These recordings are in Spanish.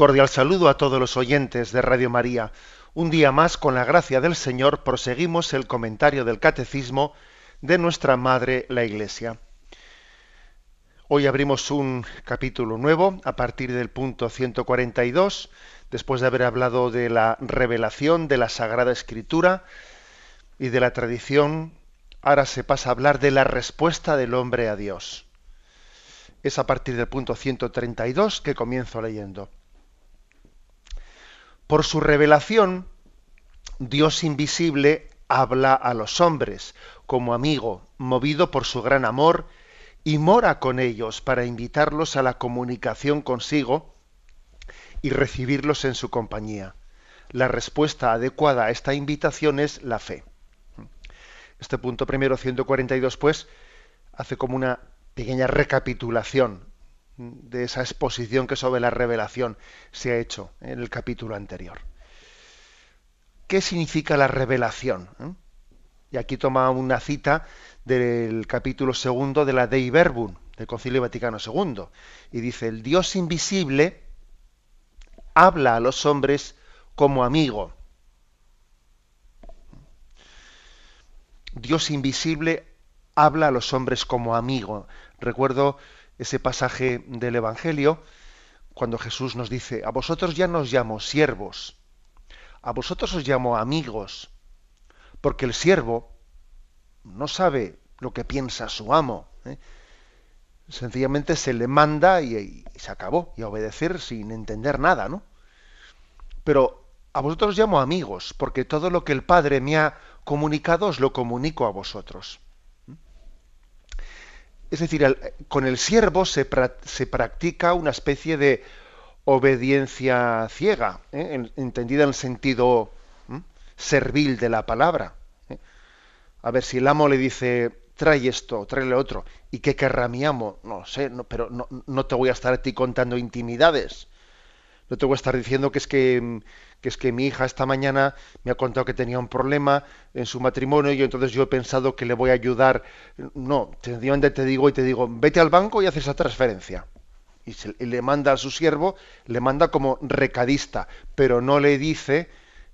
Cordial saludo a todos los oyentes de Radio María. Un día más, con la gracia del Señor, proseguimos el comentario del Catecismo de nuestra Madre la Iglesia. Hoy abrimos un capítulo nuevo a partir del punto 142, después de haber hablado de la revelación de la Sagrada Escritura y de la tradición, ahora se pasa a hablar de la respuesta del hombre a Dios. Es a partir del punto 132 que comienzo leyendo. Por su revelación, Dios invisible habla a los hombres como amigo, movido por su gran amor, y mora con ellos para invitarlos a la comunicación consigo y recibirlos en su compañía. La respuesta adecuada a esta invitación es la fe. Este punto primero 142, pues, hace como una pequeña recapitulación de esa exposición que sobre la revelación se ha hecho en el capítulo anterior. ¿Qué significa la revelación? ¿Eh? Y aquí toma una cita del capítulo segundo de la Dei Verbum, del Concilio Vaticano II, y dice, el Dios invisible habla a los hombres como amigo. Dios invisible habla a los hombres como amigo. Recuerdo ese pasaje del Evangelio, cuando Jesús nos dice, a vosotros ya no os llamo siervos, a vosotros os llamo amigos, porque el siervo no sabe lo que piensa su amo. ¿eh? Sencillamente se le manda y, y, se acabó, y a obedecer sin entender nada, ¿no? Pero a vosotros os llamo amigos, porque todo lo que el Padre me ha comunicado os lo comunico a vosotros. Es decir, con el siervo se, practica una especie de obediencia ciega, ¿eh? entendida en el sentido servil de la palabra. ¿eh? A ver, si el amo le dice, trae esto, trae lo otro, ¿y qué querrá mi amo? No sé, pero no, no, te voy a estar a ti contando intimidades. No te voy a estar diciendo que es que que es que mi hija esta mañana me ha contado que tenía un problema en su matrimonio y entonces yo he pensado que le voy a ayudar. No, sencillamente te digo y te digo, vete al banco y haz esa transferencia. Y, le manda a su siervo, le manda como recadista, pero no le dice,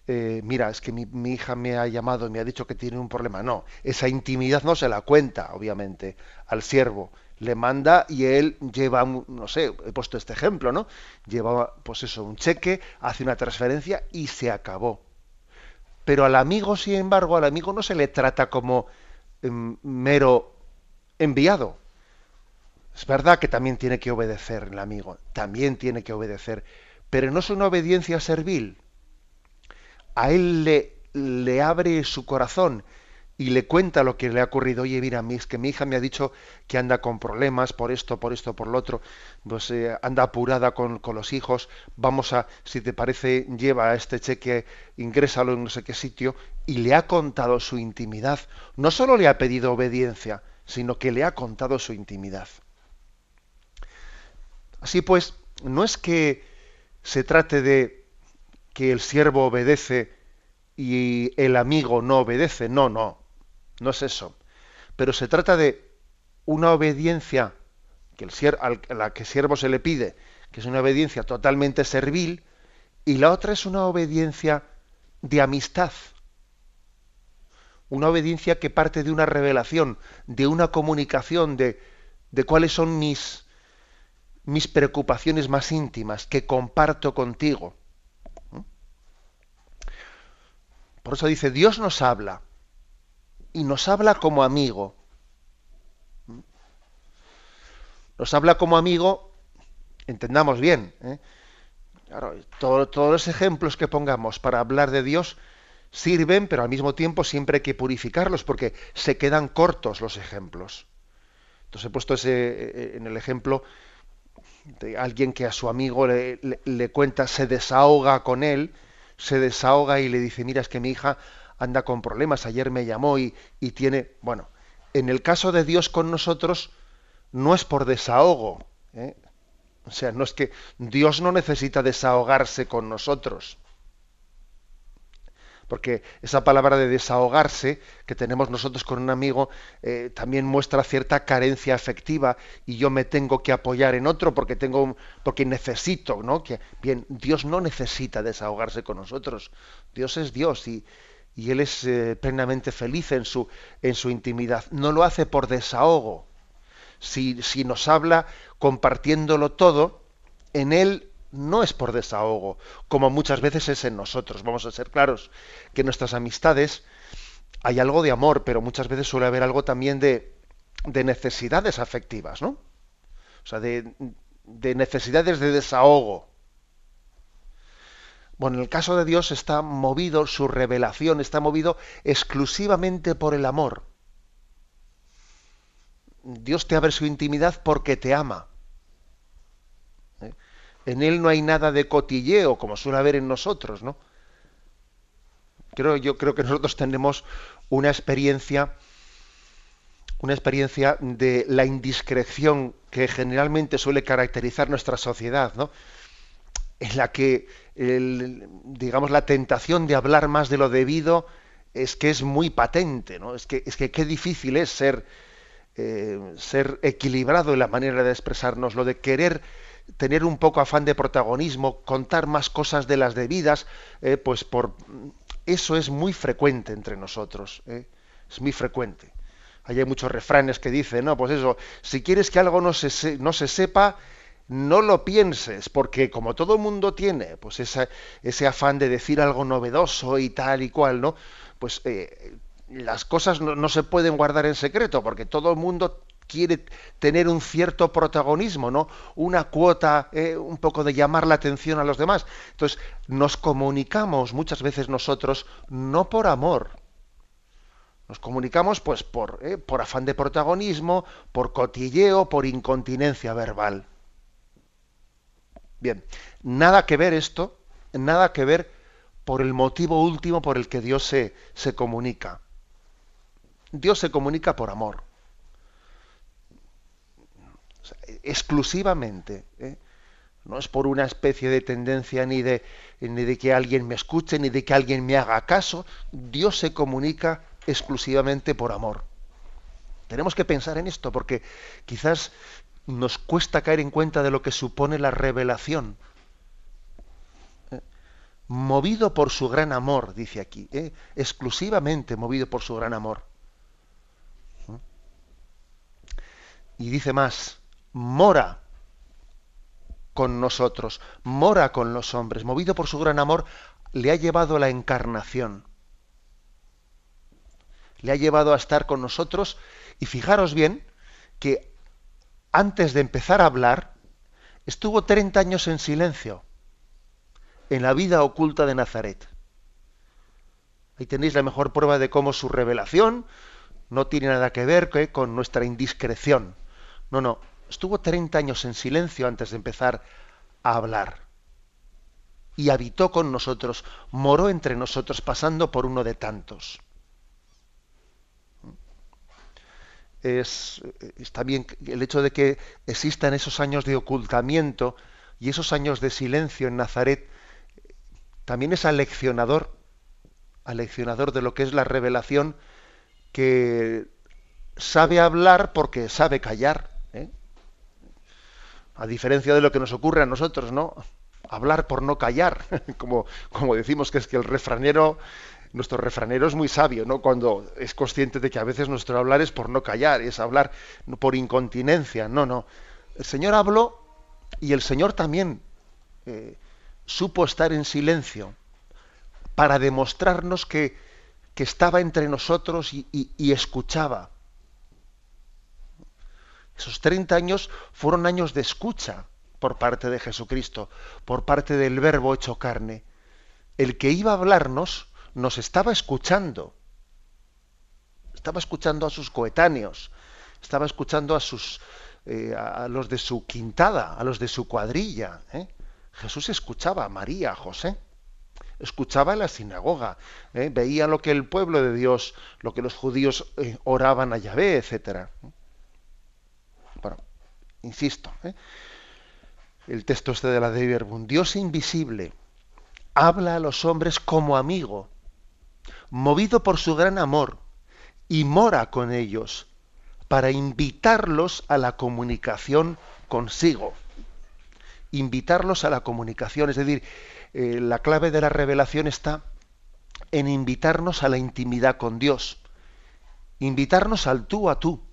eh, mira, es que mi, mi, hija me ha llamado y me ha dicho que tiene un problema. No, esa intimidad no se la cuenta, obviamente, al siervo le manda y él lleva, no sé, he puesto este ejemplo, ¿no? Lleva, pues eso, un cheque, hace una transferencia y se acabó. Pero al amigo, sin embargo, al amigo no se le trata como em, mero enviado. Es verdad que también tiene que obedecer el amigo, también tiene que obedecer, pero no es una obediencia servil. A él le, le abre su corazón, y le cuenta lo que le ha ocurrido. Oye, mira, es que mi hija me ha dicho que anda con problemas por esto, por esto, por lo otro, pues eh, anda apurada con, los hijos, vamos a, si te parece, lleva este cheque, ingrésalo en no sé qué sitio, y le ha contado su intimidad. No solo le ha pedido obediencia, sino que le ha contado su intimidad. Así pues, no es que se trate de que el siervo obedece y el amigo no obedece, no, no, no es eso. Pero se trata de una obediencia que el a la que siervo se le pide, que es una obediencia totalmente servil, y la otra es una obediencia de amistad. Una obediencia que parte de una revelación, de una comunicación de, de cuáles son mis, mis preocupaciones más íntimas que comparto contigo. ¿Mm? Por eso dice, Dios nos habla y nos habla como amigo. Nos habla como amigo, entendamos bien. ¿eh? todos los ejemplos que pongamos para hablar de Dios sirven, pero al mismo tiempo siempre hay que purificarlos porque se quedan cortos los ejemplos. Entonces he puesto ese, en el ejemplo de alguien que a su amigo le, cuenta, se desahoga con él, se desahoga y le dice, mira, es que mi hija anda con problemas, ayer me llamó y, y tiene, bueno, en el caso de Dios con nosotros, no es por desahogo. ¿eh? O sea, no es que Dios no necesita desahogarse con nosotros porque esa palabra de desahogarse que tenemos nosotros con un amigo eh, también muestra cierta carencia afectiva y yo me tengo que apoyar en otro porque tengo porque necesito, ¿no? Que bien, Dios no necesita desahogarse con nosotros. Dios es Dios y, y él es eh, plenamente feliz en su en su intimidad. No lo hace por desahogo. Si, si nos habla compartiéndolo todo, en él no es por desahogo, como muchas veces es en nosotros. Vamos a ser claros que en nuestras amistades hay algo de amor, pero muchas veces suele haber algo también de, de necesidades afectivas, ¿no? O sea, de, de necesidades de desahogo. Bueno, en el caso de Dios está movido, su revelación está movido exclusivamente por el amor. Dios te abre su intimidad porque te ama. En él no hay nada de cotilleo, como suele haber en nosotros, ¿no? Creo, yo creo que nosotros tenemos una experiencia, una experiencia de la indiscreción que generalmente suele caracterizar nuestra sociedad, ¿no? En la que, digamos, la tentación de hablar más de lo debido es que es muy patente, ¿no? Es que, es que qué difícil es ser, eh, ser equilibrado en la manera de expresarnos, lo de querer tener un poco afán de protagonismo, contar más cosas de las debidas, eh, pues por eso es muy frecuente entre nosotros, eh, es muy frecuente. hay muchos refranes que dicen, no, pues eso, si quieres que algo no se, no se sepa, no lo pienses, porque como todo el mundo tiene, pues ese afán de decir algo novedoso y tal y cual, ¿no? Pues eh, las cosas no, no, se pueden guardar en secreto, porque todo el mundo quiere tener un cierto protagonismo, ¿no? Una cuota, eh, un poco de llamar la atención a los demás. Entonces, nos comunicamos muchas veces nosotros no por amor. Nos comunicamos pues por, eh, por afán de protagonismo, por cotilleo, por incontinencia verbal. Bien, nada que ver esto, nada que ver por el motivo último por el que Dios se, se comunica. Dios se comunica por amor exclusivamente. ¿eh? No es por una especie de tendencia ni de, ni de que alguien me escuche, ni de que alguien me haga caso. Dios se comunica exclusivamente por amor. Tenemos que pensar en esto porque quizás nos cuesta caer en cuenta de lo que supone la revelación. ¿Eh? Movido por su gran amor, dice aquí, ¿eh? exclusivamente movido por su gran amor. Y dice más, mora con nosotros, mora con los hombres, movido por su gran amor, le ha llevado a la encarnación. Le ha llevado a estar con nosotros y fijaros bien que antes de empezar a hablar, estuvo 30 años en silencio en la vida oculta de Nazaret. Ahí tenéis la mejor prueba de cómo su revelación no tiene nada que ver con nuestra indiscreción. No, no, estuvo 30 años en silencio antes de empezar a hablar. Y habitó con nosotros, moró entre nosotros, pasando por uno de tantos. Es, también el hecho de que existan esos años de ocultamiento y esos años de silencio en Nazaret, también es aleccionador, aleccionador de lo que es la revelación que sabe hablar porque sabe callar a diferencia de lo que nos ocurre a nosotros, ¿no? Hablar por no callar, como, como decimos que es que el refranero, nuestro refranero es muy sabio, ¿no? Cuando es consciente de que a veces nuestro hablar es por no callar, es hablar por incontinencia, no, no. El Señor habló y el Señor también eh, supo estar en silencio para demostrarnos que, que estaba entre nosotros y escuchaba. Esos 30 años fueron años de escucha por parte de Jesucristo, por parte del Verbo hecho carne. El que iba a hablarnos nos estaba escuchando. Estaba escuchando a sus coetáneos, estaba escuchando a sus, eh, a, los de su quintada, a los de su cuadrilla. ¿eh? Jesús escuchaba a María, a José, escuchaba en la sinagoga, ¿eh? veía lo que el pueblo de Dios, lo que los judíos oraban a Yahvé, etc. Insisto, el texto este de la de Dios invisible habla a los hombres como amigo, movido por su gran amor, y mora con ellos para invitarlos a la comunicación consigo. Invitarlos a la comunicación, es decir, eh, la clave de la revelación está en invitarnos a la intimidad con Dios, invitarnos al tú a tú.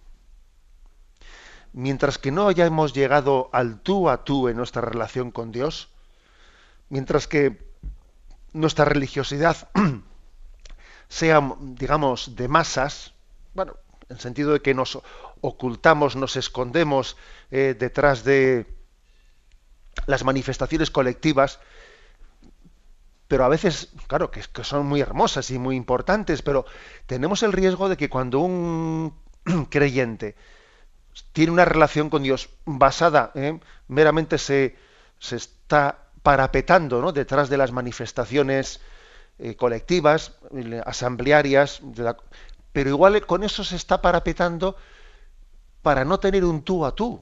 Mientras que no hayamos llegado al tú a tú en nuestra relación con Dios, mientras que nuestra religiosidad sea, digamos, de masas, bueno, en el sentido de que nos ocultamos, nos escondemos eh, detrás de las manifestaciones colectivas, pero a veces, claro, que, son muy hermosas y muy importantes, pero tenemos el riesgo de que cuando un creyente tiene una relación con Dios basada, eh, meramente se, se está parapetando detrás de las manifestaciones eh, colectivas, asamblearias, pero igual con eso se está parapetando para no tener un tú a tú,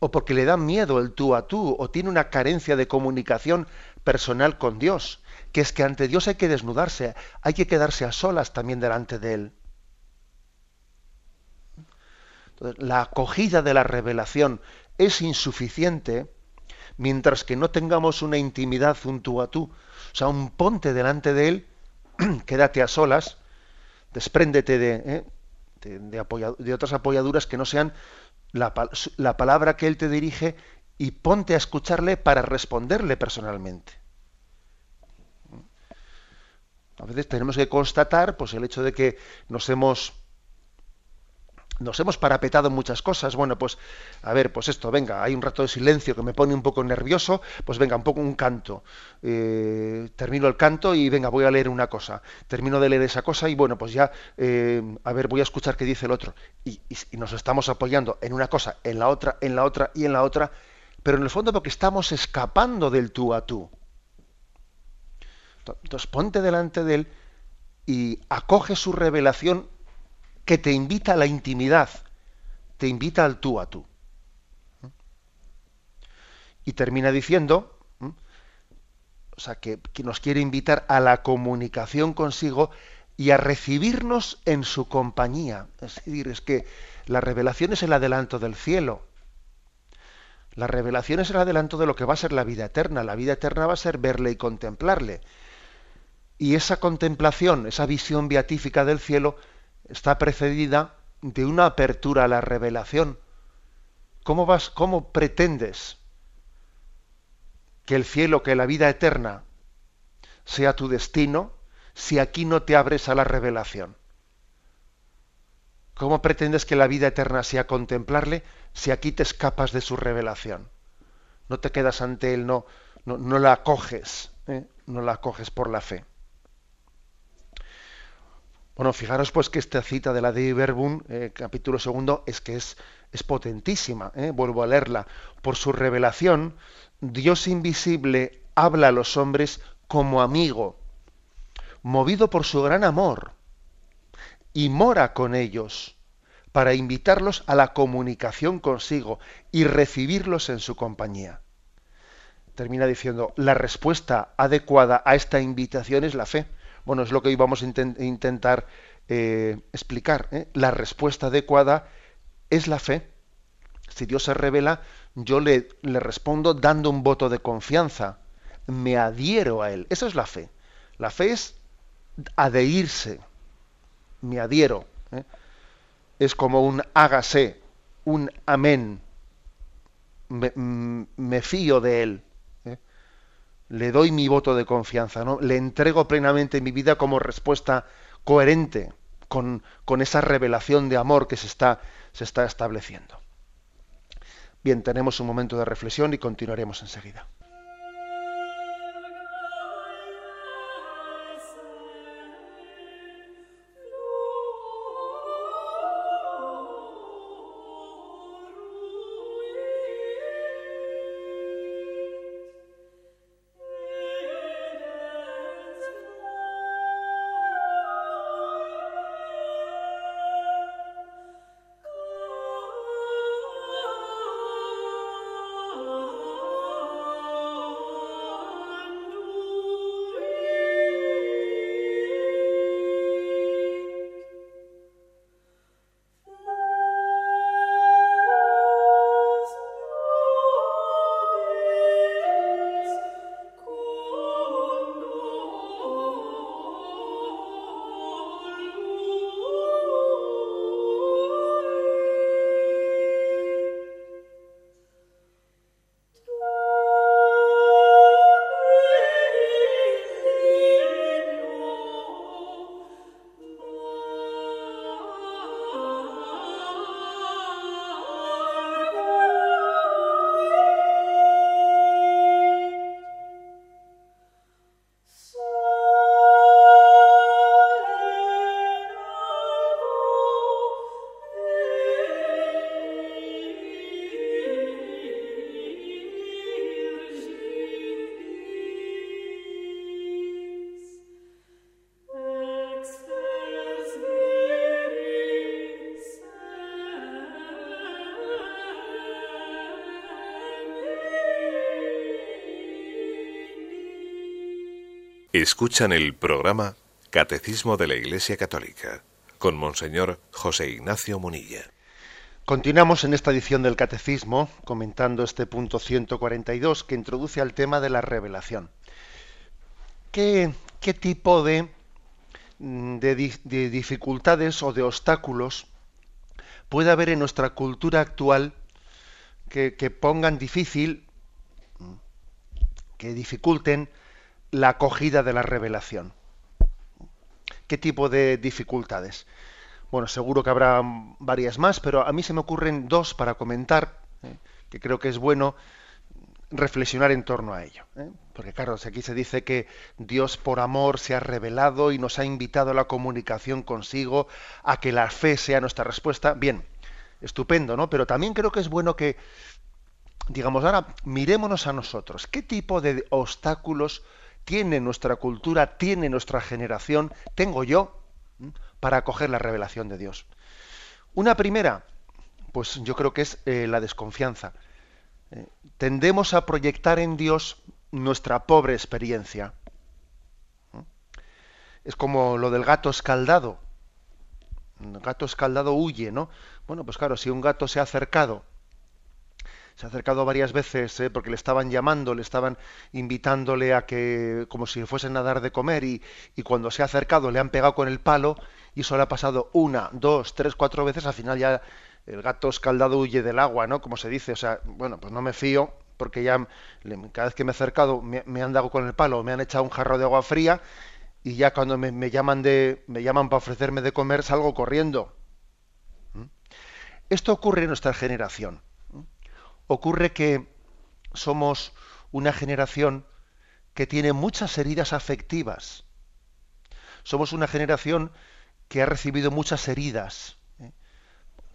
o porque le da miedo el tú a tú, o tiene una carencia de comunicación personal con Dios, que es que ante Dios hay que desnudarse, hay que quedarse a solas también delante de Él. La acogida de la revelación es insuficiente mientras que no tengamos una intimidad un tú a tú. O sea, un ponte delante de Él, quédate a solas, despréndete de, ¿eh? de, otras apoyaduras que no sean la, la palabra que Él te dirige y ponte a escucharle para responderle personalmente. A veces tenemos que constatar pues, el hecho de que nos hemos nos hemos parapetado muchas cosas. Bueno, pues, a ver, pues esto, venga, hay un rato de silencio que me pone un poco nervioso, pues venga, un poco un canto. Eh, termino el canto y venga, voy a leer una cosa. Termino de leer esa cosa y bueno, pues ya, eh, a ver, voy a escuchar qué dice el otro. Y, y, nos estamos apoyando en una cosa, en la otra, en la otra y en la otra, pero en el fondo porque estamos escapando del tú a tú. Entonces ponte delante de él y acoge su revelación que te invita a la intimidad, te invita al tú a tú. Y termina diciendo, o sea, que, nos quiere invitar a la comunicación consigo y a recibirnos en su compañía. Es decir, es que la revelación es el adelanto del cielo. La revelación es el adelanto de lo que va a ser la vida eterna. La vida eterna va a ser verle y contemplarle. Y esa contemplación, esa visión beatífica del cielo, está precedida de una apertura a la revelación. ¿Cómo vas, cómo pretendes que el cielo, que la vida eterna sea tu destino si aquí no te abres a la revelación? ¿Cómo pretendes que la vida eterna sea contemplarle si aquí te escapas de su revelación? No te quedas ante él, no, no, la acoges, ¿eh? no la acoges por la fe. Bueno, fijaros pues que esta cita de la de Verbum, eh, capítulo segundo, es que es, es potentísima. ¿eh? Vuelvo a leerla. Por su revelación, Dios invisible habla a los hombres como amigo, movido por su gran amor, y mora con ellos para invitarlos a la comunicación consigo y recibirlos en su compañía. Termina diciendo, la respuesta adecuada a esta invitación es la fe bueno, es lo que hoy vamos a intentar eh, explicar. ¿eh? La respuesta adecuada es la fe. Si Dios se revela, yo le, respondo dando un voto de confianza. Me adhiero a Él. Eso es la fe. La fe es adherirse. Me adhiero. ¿eh? Es como un hágase, un amén. me, me fío de Él le doy mi voto de confianza, ¿no? Le entrego plenamente mi vida como respuesta coherente con, con esa revelación de amor que se está, se está estableciendo. Bien, tenemos un momento de reflexión y continuaremos enseguida. Escuchan el programa Catecismo de la Iglesia Católica con Monseñor José Ignacio Munilla. Continuamos en esta edición del Catecismo comentando este punto 142 que introduce al tema de la revelación. ¿Qué, qué tipo de, de, de dificultades o de obstáculos puede haber en nuestra cultura actual que, que pongan difícil, que dificulten la acogida de la revelación. ¿Qué tipo de dificultades? Bueno, seguro que habrá varias más, pero a mí se me ocurren dos para comentar, ¿eh? que creo que es bueno reflexionar en torno a ello. ¿eh? Porque claro, aquí se dice que Dios por amor se ha revelado y nos ha invitado a la comunicación consigo, a que la fe sea nuestra respuesta. Bien, estupendo, ¿no? Pero también creo que es bueno que, digamos, ahora mirémonos a nosotros. ¿Qué tipo de obstáculos tiene nuestra cultura, tiene nuestra generación, tengo yo, para acoger la revelación de Dios. Una primera, pues yo creo que es eh, la desconfianza. Eh, tendemos a proyectar en Dios nuestra pobre experiencia. Es como lo del gato escaldado. El gato escaldado huye, ¿no? Bueno, pues claro, si un gato se ha acercado se ha acercado varias veces ¿eh? porque le estaban llamando, le estaban invitándole a que, como si fuesen a dar de comer, y, y, cuando se ha acercado le han pegado con el palo, y eso le ha pasado una, dos, tres, cuatro veces, al final ya el gato escaldado huye del agua, ¿no? Como se dice, o sea, bueno, pues no me fío, porque ya cada vez que me he acercado me, me han dado con el palo, me han echado un jarro de agua fría, y ya cuando me, me llaman de, me llaman para ofrecerme de comer, salgo corriendo. ¿Mm? Esto ocurre en nuestra generación ocurre que somos una generación que tiene muchas heridas afectivas. Somos una generación que ha recibido muchas heridas, ¿eh?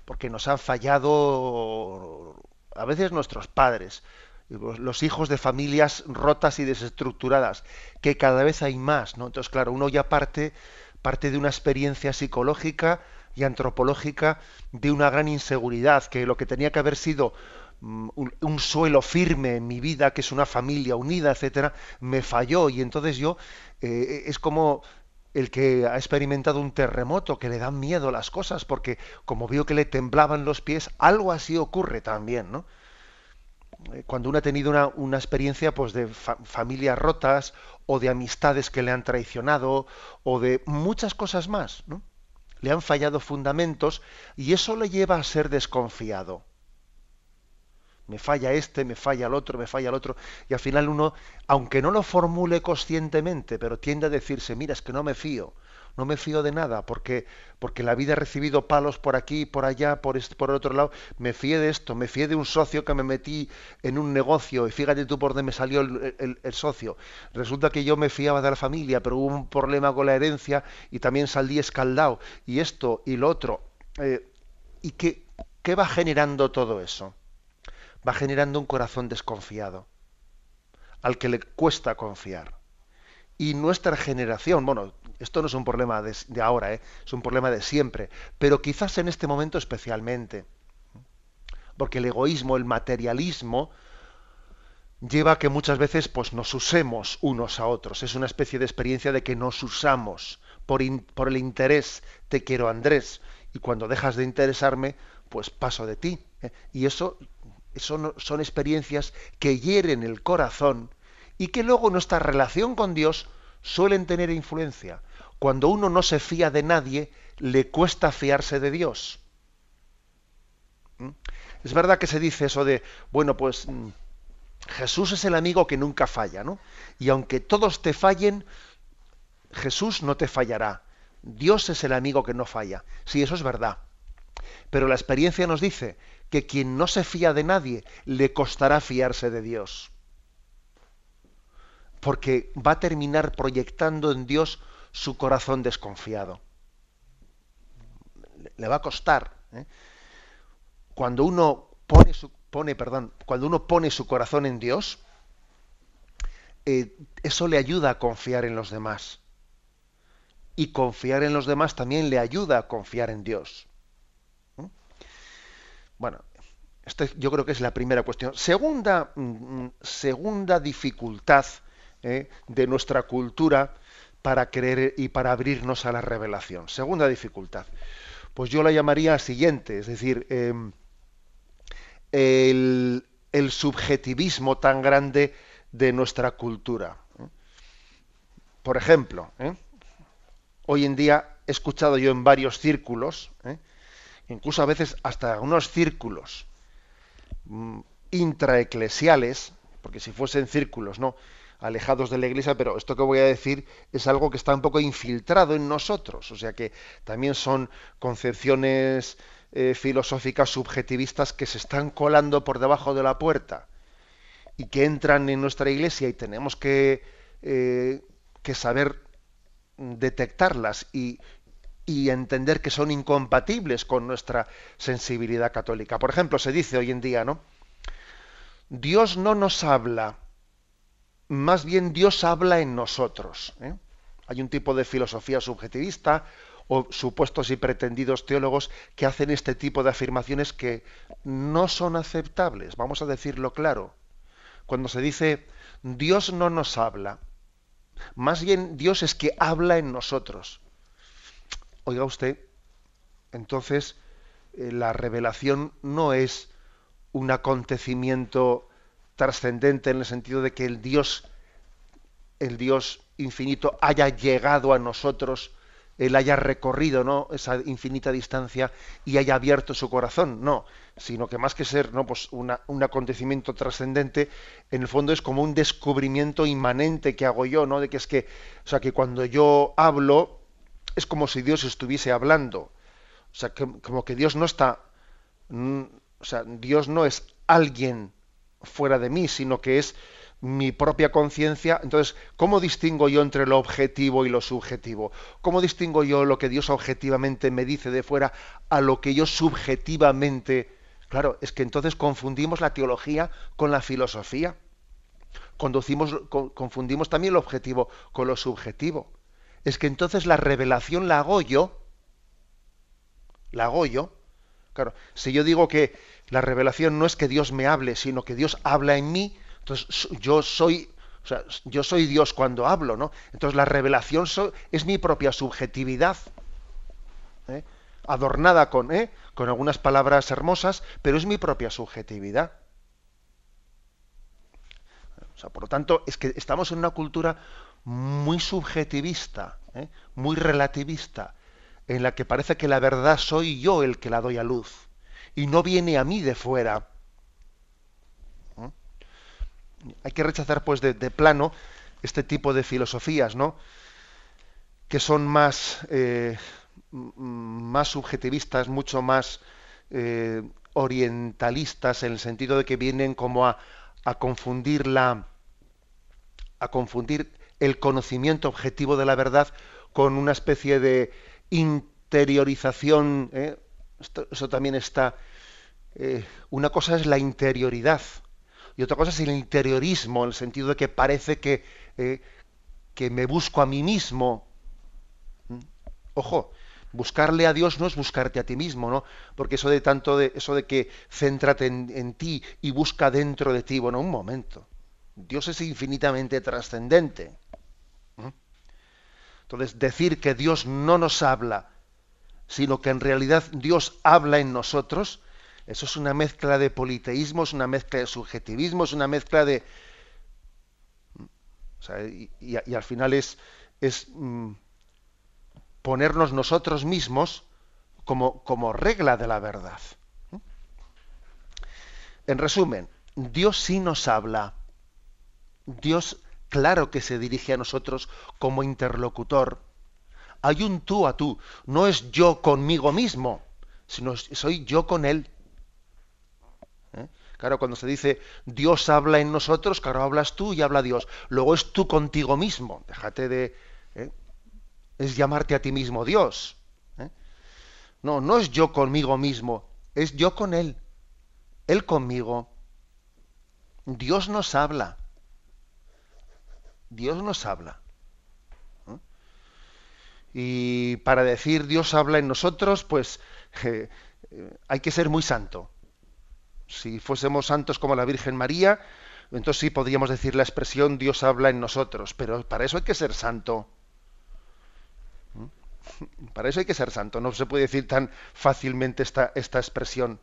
porque nos han fallado a veces nuestros padres, los hijos de familias rotas y desestructuradas, que cada vez hay más, ¿no? Entonces, claro, uno ya parte, parte de una experiencia psicológica y antropológica de una gran inseguridad, que lo que tenía que haber sido Mm, un, suelo firme en mi vida, que es una familia unida, etcétera, me falló y entonces yo eh, es como el que ha experimentado un terremoto, que le dan miedo las cosas, porque como vio que le temblaban los pies, algo así ocurre también, ¿no? Eh, cuando uno ha tenido una, una experiencia pues, de familias rotas o de amistades que le han traicionado o de muchas cosas más, ¿no? Le han fallado fundamentos y eso le lleva a ser desconfiado me falla este, me falla el otro, me falla el otro, y al final uno, aunque no lo formule conscientemente, pero tiende a decirse, mira, es que no me fío, no me fío de nada, porque, porque la vida ha recibido palos por aquí, por allá, por, este, por el otro lado, me fié de esto, me fié de un socio que me metí en un negocio, y fíjate tú por dónde me salió el, socio. Resulta que yo me fiaba de la familia, pero hubo un problema con la herencia y también salí escaldado, y esto y lo otro. Eh, ¿Y qué, qué va generando todo eso? Va generando un corazón desconfiado, al que le cuesta confiar. Y nuestra generación, bueno, esto no es un problema de, ahora, ¿eh? es un problema de siempre, pero quizás en este momento especialmente, porque el egoísmo, el materialismo, lleva a que muchas veces pues, nos usemos unos a otros. Es una especie de experiencia de que nos usamos por, por el interés, te quiero Andrés, y cuando dejas de interesarme, pues paso de ti. ¿eh? Y eso son, son experiencias que hieren el corazón y que luego nuestra relación con Dios suelen tener influencia. Cuando uno no se fía de nadie, le cuesta fiarse de Dios. ¿Mm? Es verdad que se dice eso de, bueno, pues mm, Jesús es el amigo que nunca falla, ¿no? Y aunque todos te fallen, Jesús no te fallará. Dios es el amigo que no falla. Sí, eso es verdad. Pero la experiencia nos dice que quien no se fía de nadie le costará fiarse de Dios. Porque va a terminar proyectando en Dios su corazón desconfiado. Le va a costar. ¿eh? Cuando uno pone su, corazón en Dios, eh, eso le ayuda a confiar en los demás. Y confiar en los demás también le ayuda a confiar en Dios. Bueno, esto yo creo que es la primera cuestión. Segunda, mm, segunda dificultad ¿eh? de nuestra cultura para creer y para abrirnos a la revelación. Segunda dificultad, pues yo la llamaría siguiente, es decir, em, el, subjetivismo tan grande de nuestra cultura. ¿eh? Por ejemplo, ¿eh? hoy en día he escuchado yo en varios círculos, incluso a veces hasta unos círculos mm, intraeclesiales, porque si fuesen círculos, ¿no? alejados de la iglesia, pero esto que voy a decir es algo que está un poco infiltrado en nosotros, o sea que también son concepciones eh, filosóficas subjetivistas que se están colando por debajo de la puerta y que entran en nuestra iglesia y tenemos que, eh, que saber detectarlas y, y entender que son incompatibles con nuestra sensibilidad católica. Por ejemplo, se dice hoy en día, ¿no? Dios no nos habla más bien Dios habla en nosotros. ¿eh? Hay un tipo de filosofía subjetivista o supuestos y pretendidos teólogos que hacen este tipo de afirmaciones que no son aceptables, vamos a decirlo claro. Cuando se dice Dios no nos habla, más bien Dios es que habla en nosotros. Oiga usted, entonces eh, la revelación no es un acontecimiento trascendente en el sentido de que el Dios, el Dios infinito haya llegado a nosotros, él haya recorrido ¿no? esa infinita distancia y haya abierto su corazón, no, sino que más que ser ¿no? pues un acontecimiento trascendente, en el fondo es como un descubrimiento inmanente que hago yo, ¿no? De que es que, o sea, que cuando yo hablo, es como si Dios estuviese hablando. O sea, como que Dios no está, mm, o sea, Dios no es alguien fuera de mí, sino que es mi propia conciencia. Entonces, ¿cómo distingo yo entre lo objetivo y lo subjetivo? ¿Cómo distingo yo lo que Dios objetivamente me dice de fuera a lo que yo subjetivamente... Claro, es que entonces confundimos la teología con la filosofía. Confundimos también lo objetivo con lo subjetivo. Es que entonces la revelación la hago yo. La hago yo. Claro, si yo digo que la revelación no es que Dios me hable, sino que Dios habla en mí. Entonces yo soy, o sea, yo soy Dios cuando hablo, ¿no? Entonces la revelación es mi propia subjetividad, ¿eh? adornada con, ¿eh? con algunas palabras hermosas, pero es mi propia subjetividad. O sea, por lo tanto, es que estamos en una cultura muy subjetivista, ¿eh? muy relativista, en la que parece que la verdad soy yo el que la doy a luz y no viene a mí de fuera. ¿Mm? Hay que rechazar, pues, de, plano este tipo de filosofías, ¿no? Que son más, eh, más subjetivistas, mucho más eh, orientalistas, en el sentido de que vienen como a, a a confundir el conocimiento objetivo de la verdad con una especie de interiorización ¿eh? eso también está. Eh, una cosa es la interioridad y otra cosa es el interiorismo, en el sentido de que parece que, eh, que me busco a mí mismo. Ojo, buscarle a Dios no es buscarte a ti mismo, ¿no? Porque eso de tanto de eso de que céntrate en, ti y busca dentro de ti, bueno, un momento. Dios es infinitamente trascendente. Entonces, decir que Dios no nos habla sino que en realidad Dios habla en nosotros, eso es una mezcla de politeísmo, es una mezcla de subjetivismo, es una mezcla de... y, al final es, es mm, ponernos nosotros mismos como, como regla de la verdad. En resumen, Dios sí nos habla. Dios claro que se dirige a nosotros como interlocutor hay un tú a tú. No es yo conmigo mismo, sino soy yo con Él. ¿Eh? Claro, cuando se dice Dios habla en nosotros, claro, hablas tú y habla Dios. Luego es tú contigo mismo. Déjate de... ¿eh? Es llamarte a ti mismo Dios. ¿eh? No, no es yo conmigo mismo, es yo con Él. Él conmigo. Dios nos habla. Dios nos habla. Y para decir Dios habla en nosotros, pues eh, hay que ser muy santo. Si fuésemos santos como la Virgen María, entonces sí podríamos decir la expresión Dios habla en nosotros, pero para eso hay que ser santo. Para eso hay que ser santo, no se puede decir tan fácilmente esta, esta expresión.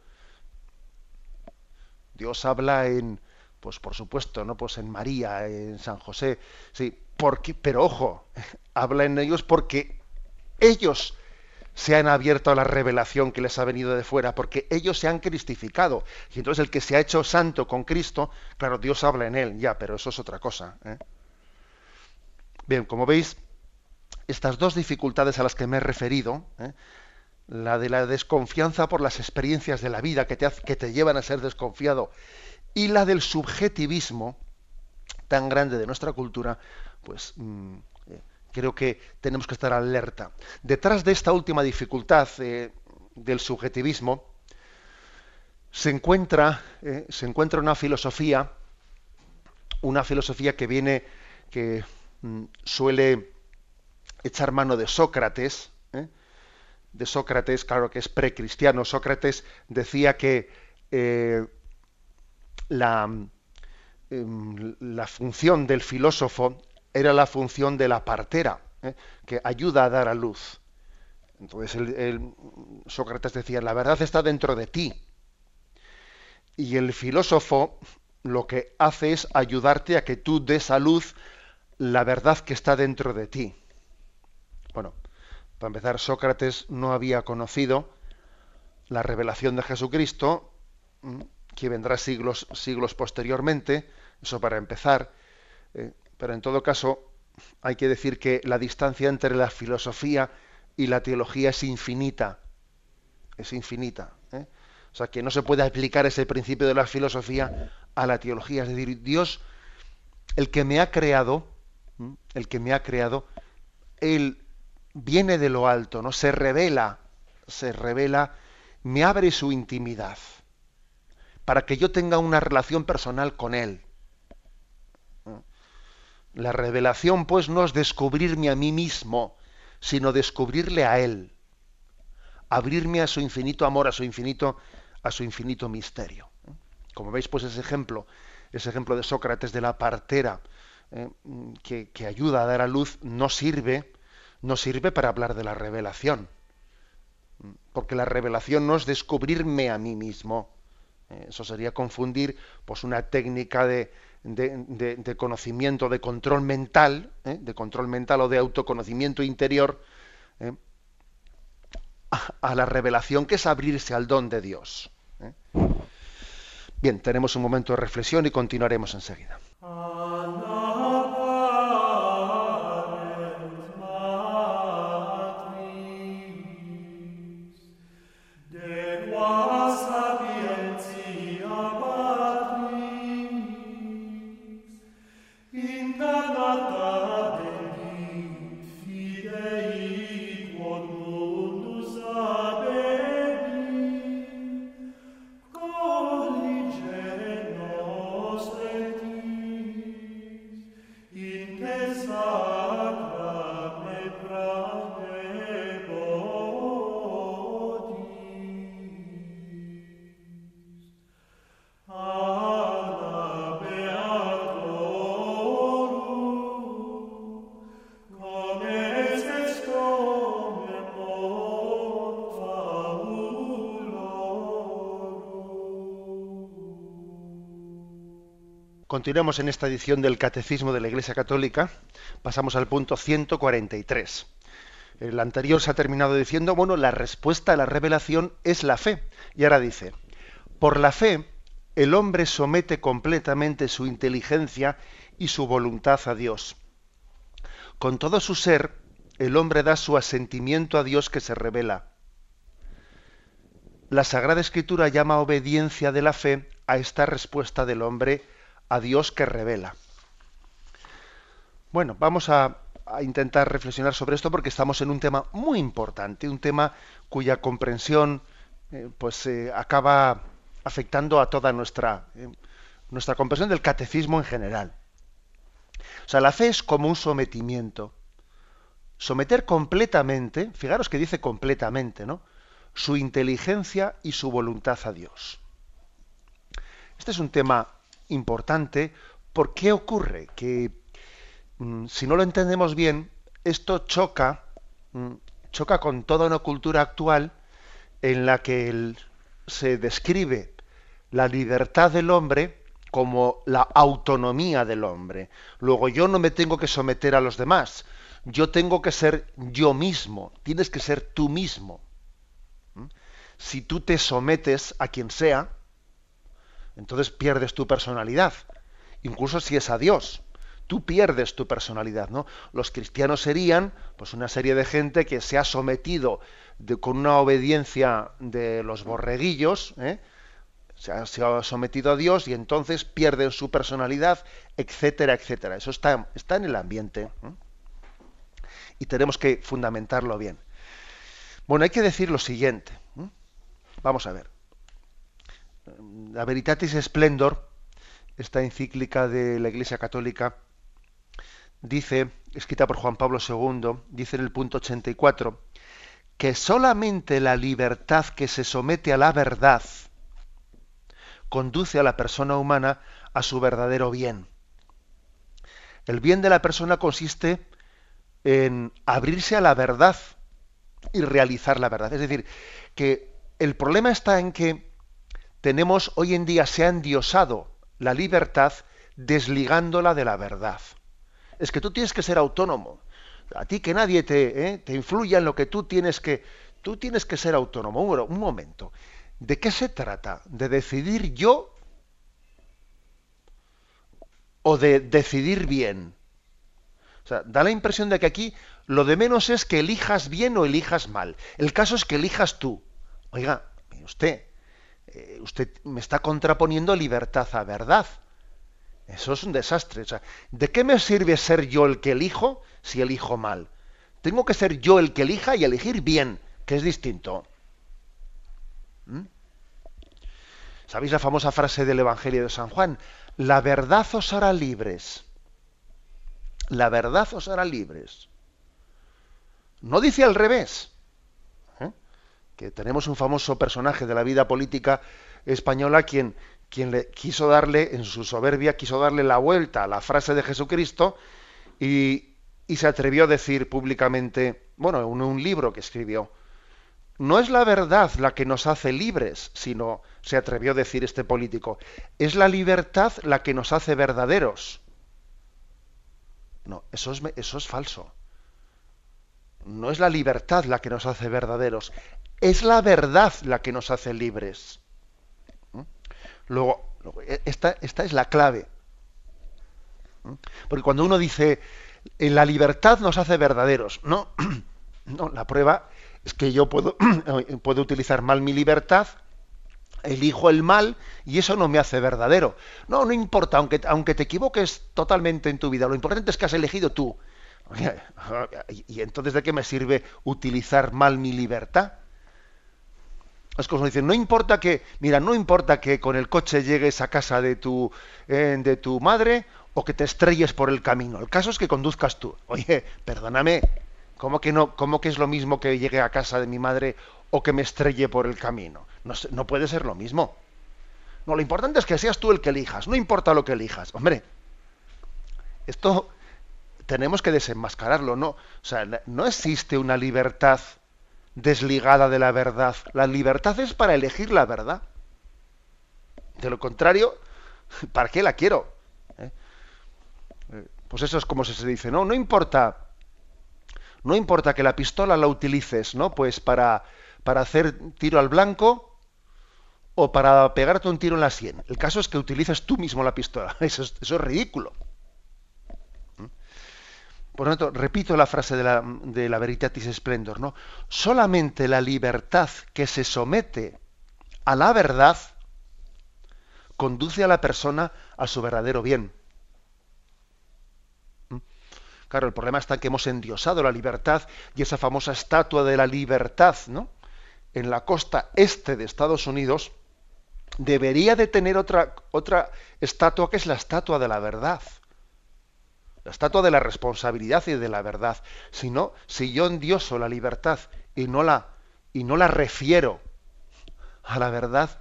Dios habla en, pues por supuesto, ¿no? Pues en María, en San José, sí, porque, pero ojo, habla en ellos porque ellos se han abierto a la revelación que les ha venido de fuera, porque ellos se han cristificado. Y entonces el que se ha hecho santo con Cristo, claro, Dios habla en él, ya, pero eso es otra cosa. ¿eh? Bien, como veis, estas dos dificultades a las que me he referido, ¿eh? la de la desconfianza por las experiencias de la vida que te, que te llevan a ser desconfiado, y la del subjetivismo tan grande de nuestra cultura, pues mm, creo que tenemos que estar alerta. Detrás de esta última dificultad eh, del subjetivismo se encuentra, eh, se encuentra una filosofía, una filosofía que viene, que mm, suele echar mano de Sócrates, eh, de Sócrates, claro que es precristiano. Sócrates decía que la, mm, la función del filósofo era la función de la partera, ¿eh? que ayuda a dar a luz. Entonces el, Sócrates decía, la verdad está dentro de ti. Y el filósofo lo que hace es ayudarte a que tú des a luz la verdad que está dentro de ti. Bueno, para empezar, Sócrates no había conocido la revelación de Jesucristo, que vendrá siglos, siglos posteriormente, eso para empezar. Eh, pero en todo caso hay que decir que la distancia entre la filosofía y la teología es infinita. Es infinita. ¿eh? O sea, que no se puede aplicar ese principio de la filosofía a la teología. Es decir, Dios, el que me ha creado, el que me ha creado, Él viene de lo alto, ¿no? Se revela, se revela, me abre su intimidad para que yo tenga una relación personal con Él. La revelación, pues, no es descubrirme a mí mismo, sino descubrirle a Él. Abrirme a su infinito amor, a su infinito, a su infinito misterio. Como veis, pues ese ejemplo, ese ejemplo de Sócrates de la partera, eh, que, que, ayuda a dar a luz, no sirve, no sirve para hablar de la revelación. Porque la revelación no es descubrirme a mí mismo. Eh, eso sería confundir pues, una técnica de, de, conocimiento, de control mental, ¿eh? de control mental o de autoconocimiento interior, ¿eh? a, la revelación que es abrirse al don de Dios. Bien, tenemos un momento de reflexión y continuaremos enseguida. Continuamos en esta edición del Catecismo de la Iglesia Católica. Pasamos al punto 143. El anterior se ha terminado diciendo, bueno, la respuesta a la revelación es la fe. Y ahora dice, por la fe el hombre somete completamente su inteligencia y su voluntad a Dios. Con todo su ser, el hombre da su asentimiento a Dios que se revela. La Sagrada Escritura llama obediencia de la fe a esta respuesta del hombre a Dios que revela. Bueno, vamos a, intentar reflexionar sobre esto porque estamos en un tema muy importante, un tema cuya comprensión eh, pues eh, acaba afectando a toda nuestra, eh, nuestra comprensión del catecismo en general. O sea, la fe es como un sometimiento. Someter completamente, fijaros que dice completamente, ¿no? Su inteligencia y su voluntad a Dios. Este es un tema importante. ¿Por qué ocurre? Que mm, si no lo entendemos bien, esto choca, mm, choca con toda una cultura actual en la que se describe la libertad del hombre como la autonomía del hombre. Luego yo no me tengo que someter a los demás, yo tengo que ser yo mismo, tienes que ser tú mismo. ¿Mm? Si tú te sometes a quien sea, entonces pierdes tu personalidad, incluso si es a Dios. Tú pierdes tu personalidad, ¿no? Los cristianos serían, pues, una serie de gente que se ha sometido con una obediencia de los borreguillos, ¿eh? se, ha, sometido a Dios y entonces pierden su personalidad, etcétera, etcétera. Eso está, está en el ambiente y tenemos que fundamentarlo bien. Bueno, hay que decir lo siguiente. Vamos a ver. La Veritatis Splendor, esta encíclica de la Iglesia Católica, dice, escrita por Juan Pablo II, dice en el punto 84, que solamente la libertad que se somete a la verdad conduce a la persona humana a su verdadero bien. El bien de la persona consiste en abrirse a la verdad y realizar la verdad. Es decir, que el problema está en que tenemos hoy en día se ha endiosado la libertad desligándola de la verdad. Es que tú tienes que ser autónomo. A ti que nadie te, ¿eh? te influya en lo que tú tienes que... Tú tienes que ser autónomo. Un, momento. ¿De qué se trata? ¿De decidir yo o de decidir bien? O sea, da la impresión de que aquí lo de menos es que elijas bien o elijas mal. El caso es que elijas tú. Oiga, usted, eh, usted me está contraponiendo libertad a verdad. Eso es un desastre. ¿De qué me sirve ser yo el que elijo si elijo mal? Tengo que ser yo el que elija y elegir bien, que es distinto. ¿Mm? ¿Sabéis la famosa frase del Evangelio de San Juan? La verdad os hará libres. La verdad os hará libres. No dice al revés. Que tenemos un famoso personaje de la vida política española quien, quien le quiso darle, en su soberbia, quiso darle la vuelta a la frase de Jesucristo y, se atrevió a decir públicamente, bueno, en un libro que escribió, no es la verdad la que nos hace libres, sino, se atrevió a decir este político, es la libertad la que nos hace verdaderos. No, eso es, eso es falso. No es la libertad la que nos hace verdaderos, es la verdad la que nos hace libres. ¿Mm? Luego, e, esta, es la clave. ¿Mm? Porque cuando uno dice, en la libertad nos hace verdaderos, no, no, la prueba es que yo puedo, puedo utilizar mal mi libertad, elijo el mal y eso no me hace verdadero. No, no importa, aunque, aunque te equivoques totalmente en tu vida, lo importante es que has elegido tú. ¿Y entonces de qué me sirve utilizar mal mi libertad? Es como dicen, no importa que, mira, no importa que con el coche llegues a casa de tu, eh, de tu madre o que te estrelles por el camino. El caso es que conduzcas tú. Oye, perdóname, ¿cómo que no, cómo que es lo mismo que llegue a casa de mi madre o que me estrelle por el camino? No, no puede ser lo mismo. No, lo importante es que seas tú el que elijas, no importa lo que elijas. Hombre, esto tenemos que desenmascararlo, ¿no? O sea, no existe una libertad desligada de la verdad. La libertad es para elegir la verdad. De lo contrario, ¿para qué la quiero? ¿Eh? Eh, pues eso es como se dice, no, no importa, no importa que la pistola la utilices, ¿no? Pues para, para hacer tiro al blanco o para pegarte un tiro en la sien. El caso es que utilices tú mismo la pistola. Eso es, eso es ridículo. Por lo tanto, repito la frase de la, Veritatis Splendor, ¿no? Solamente la libertad que se somete a la verdad conduce a la persona a su verdadero bien. ¿Mm? Claro, el problema está en que hemos endiosado la libertad y esa famosa estatua de la libertad, ¿no? En la costa este de Estados Unidos debería de tener otra, otra estatua que es la estatua de la verdad la estatua de la responsabilidad y de la verdad, sino si yo endioso la libertad y no la, y no la refiero a la verdad,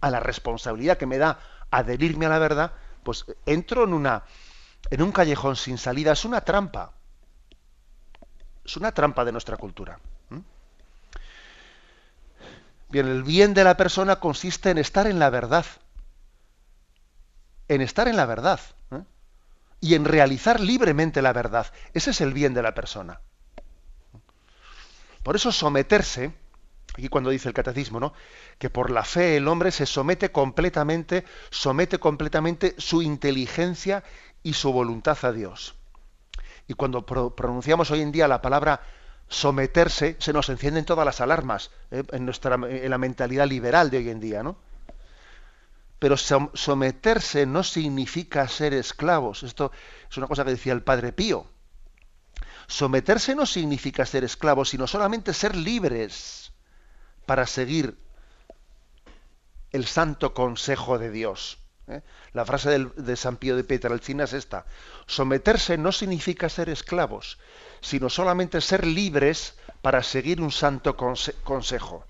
a la responsabilidad que me da adherirme a la verdad, pues entro en una en un callejón sin salida. Es una trampa. Es una trampa de nuestra cultura. Bien, el bien de la persona consiste en estar en la verdad. En estar en la verdad. ¿eh? Y en realizar libremente la verdad. Ese es el bien de la persona. Por eso someterse, aquí cuando dice el catecismo, ¿no? Que por la fe el hombre se somete completamente, somete completamente su inteligencia y su voluntad a Dios. Y cuando pronunciamos hoy en día la palabra someterse, se nos encienden todas las alarmas ¿eh? en, nuestra, en la mentalidad liberal de hoy en día, ¿no? Pero someterse no significa ser esclavos. Esto es una cosa que decía el Padre Pío. Someterse no significa ser esclavos, sino solamente ser libres para seguir el santo consejo de Dios. ¿eh? La frase de San Pío de Pietrelcina es esta. Someterse no significa ser esclavos, sino solamente ser libres para seguir un santo consejo.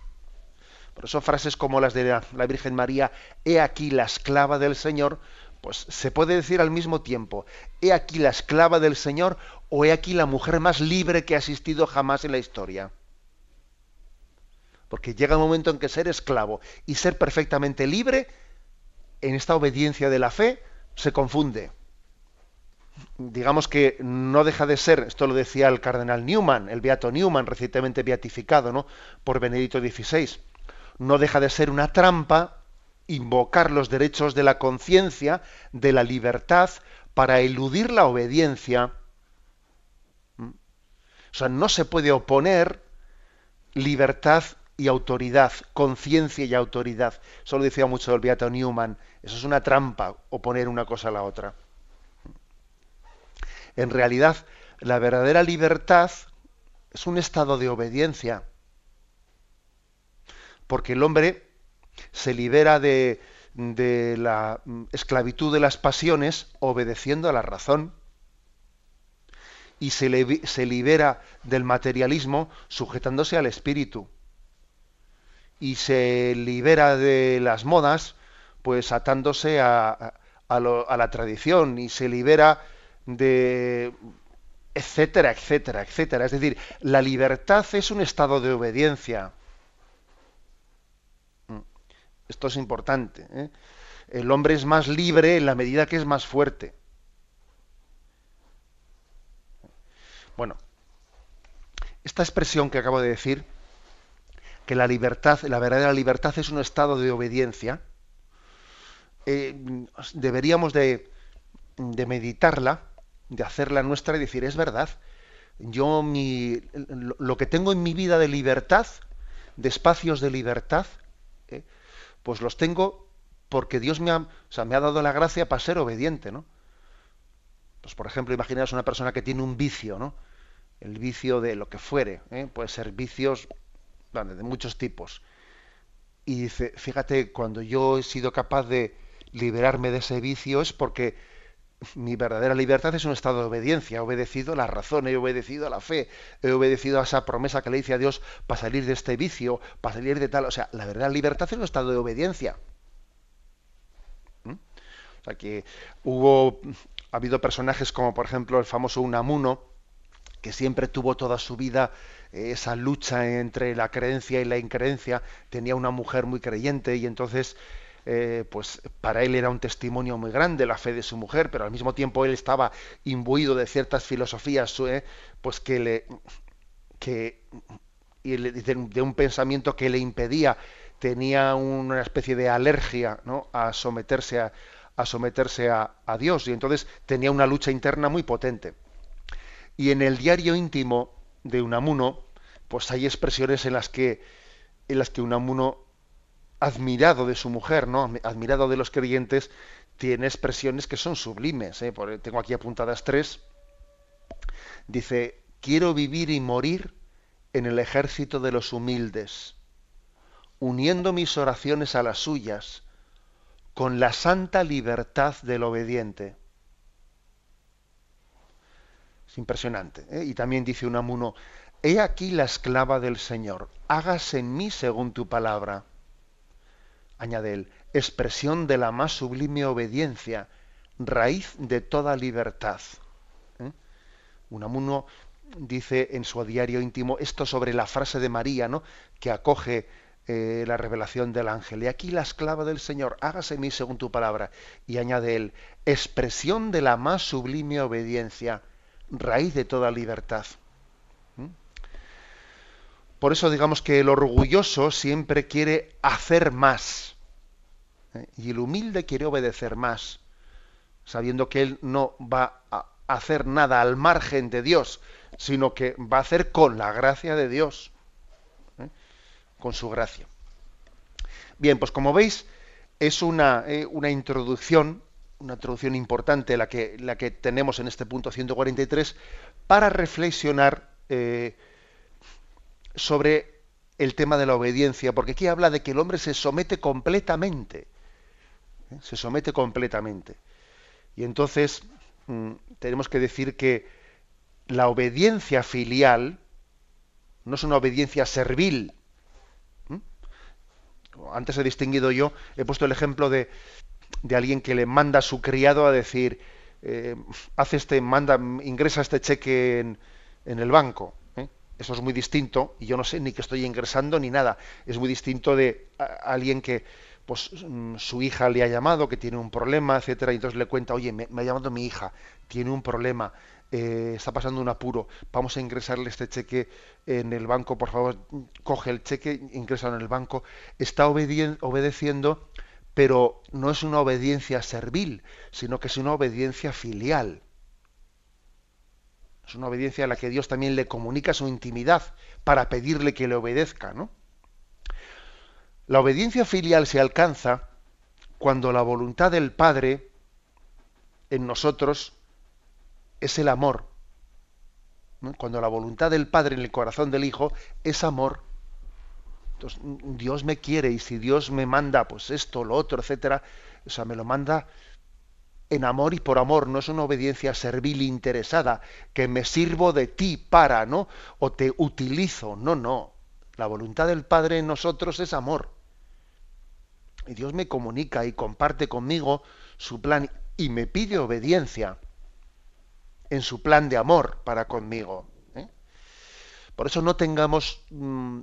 Por eso frases como las de la, Virgen María, he aquí la esclava del Señor, pues se puede decir al mismo tiempo, he aquí la esclava del Señor o he aquí la mujer más libre que ha existido jamás en la historia. Porque llega un momento en que ser esclavo y ser perfectamente libre, en esta obediencia de la fe, se confunde digamos que no deja de ser, esto lo decía el cardenal Newman, el beato Newman, recientemente beatificado ¿no? por Benedicto XVI, no deja de ser una trampa invocar los derechos de la conciencia, de la libertad, para eludir la obediencia. ¿Mm? O sea, no se puede oponer libertad y autoridad, conciencia y autoridad. Eso lo decía mucho el Beato Newman. Eso es una trampa, oponer una cosa a la otra. En realidad, la verdadera libertad es un estado de obediencia. Porque el hombre se libera de, la esclavitud de las pasiones obedeciendo a la razón. Y se, se libera del materialismo sujetándose al espíritu. Y se libera de las modas pues atándose a la tradición. Y se libera de etcétera, etcétera, etcétera. Es decir, la libertad es un estado de obediencia. Esto es importante. ¿eh? El hombre es más libre en la medida que es más fuerte. Bueno, esta expresión que acabo de decir, que la libertad, la verdadera libertad es un estado de obediencia, eh, deberíamos de, de meditarla de hacerla nuestra y decir, es verdad, yo mi, lo que tengo en mi vida de libertad, de espacios de libertad. Pues los tengo porque Dios me ha, me ha dado la gracia para ser obediente, ¿no? Pues por ejemplo, imaginaos una persona que tiene un vicio, ¿no? El vicio de lo que fuere, ¿eh? puede ser vicios de muchos tipos. Y dice, fíjate, cuando yo he sido capaz de liberarme de ese vicio es porque mi verdadera libertad es un estado de obediencia. He obedecido la razón, he obedecido a la fe, he obedecido a esa promesa que le hice a Dios para salir de este vicio, para salir de tal. O sea, la verdadera libertad es un estado de obediencia. ¿Mm? O sea, que hubo, ha habido personajes como, por ejemplo, el famoso Unamuno, que siempre tuvo toda su vida eh, esa lucha entre la creencia y la increencia. Tenía una mujer muy creyente y entonces eh, pues para él era un testimonio muy grande la fe de su mujer, pero al mismo tiempo él estaba imbuido de ciertas filosofías, eh, pues que le que y de, un pensamiento que le impedía, tenía una especie de alergia ¿no? a someterse a, a someterse a, a, Dios y entonces tenía una lucha interna muy potente. Y en el diario íntimo de Unamuno, pues hay expresiones en las que en las que Unamuno admirado de su mujer, ¿no? Admirado de los creyentes, tiene expresiones que son sublimes. ¿eh? tengo aquí apuntadas tres. Dice, quiero vivir y morir en el ejército de los humildes, uniendo mis oraciones a las suyas, con la santa libertad del obediente. Es impresionante. ¿eh? Y también dice Unamuno, he aquí la esclava del Señor, hágase en mí según tu palabra añade él, expresión de la más sublime obediencia, raíz de toda libertad. ¿Eh? Unamuno dice en su diario íntimo esto sobre la frase de María, ¿no? que acoge eh, la revelación del ángel. Y aquí la esclava del Señor, hágase mí según tu palabra. Y añade él, expresión de la más sublime obediencia, raíz de toda libertad. Por eso digamos que el orgulloso siempre quiere hacer más. ¿eh? Y el humilde quiere obedecer más, sabiendo que él no va a hacer nada al margen de Dios, sino que va a hacer con la gracia de Dios con su gracia. Bien, pues como veis, es una, eh, una introducción, una introducción importante la que, la que tenemos en este punto 143 para reflexionar eh, sobre el tema de la obediencia, porque aquí habla de que el hombre se somete completamente, ¿eh? se somete completamente. Y entonces mm, tenemos que decir que la obediencia filial no es una obediencia servil, antes he distinguido yo, he puesto el ejemplo de, de alguien que le manda a su criado a decir, eh, este, manda, ingresa este cheque en, en el banco. Eso es muy distinto, y yo no sé ni que estoy ingresando ni nada. Es muy distinto de alguien que pues mm, su hija le ha llamado, que tiene un problema, etcétera, y entonces le cuenta, oye, me, me ha llamado mi hija, tiene un problema, eh, está pasando un apuro, vamos a ingresarle este cheque en el banco, por favor, coge el cheque, ingresa en el banco, está obedeciendo, pero no es una obediencia servil, sino que es una obediencia filial. Es una obediencia a la que Dios también le comunica su intimidad para pedirle que le obedezca, ¿no? La obediencia filial se alcanza cuando la voluntad del Padre en nosotros es el amor. Cuando la voluntad del Padre en el corazón del Hijo es amor. Entonces, Dios me quiere y si Dios me manda pues esto, lo otro, etcétera, o sea, me lo manda en amor y por amor, no es una obediencia servil interesada, que me sirvo de ti para, ¿no? O te utilizo, no, no. La voluntad del Padre en nosotros es amor. Y Dios me comunica y comparte conmigo su plan y me pide obediencia en su plan de amor para conmigo. ¿eh? Por eso no tengamos mm,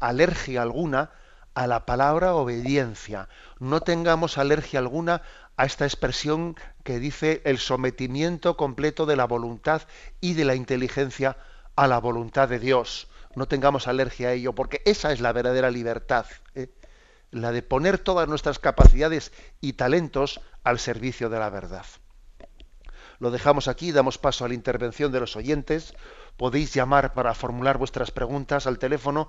alergia alguna a la palabra obediencia, no tengamos alergia alguna a esta expresión que dice el sometimiento completo de la voluntad y de la inteligencia a la voluntad de Dios. No tengamos alergia a ello, porque esa es la verdadera libertad, ¿eh? la de poner todas nuestras capacidades y talentos al servicio de la verdad. Lo dejamos aquí, damos paso a la intervención de los oyentes. Podéis llamar para formular vuestras preguntas al teléfono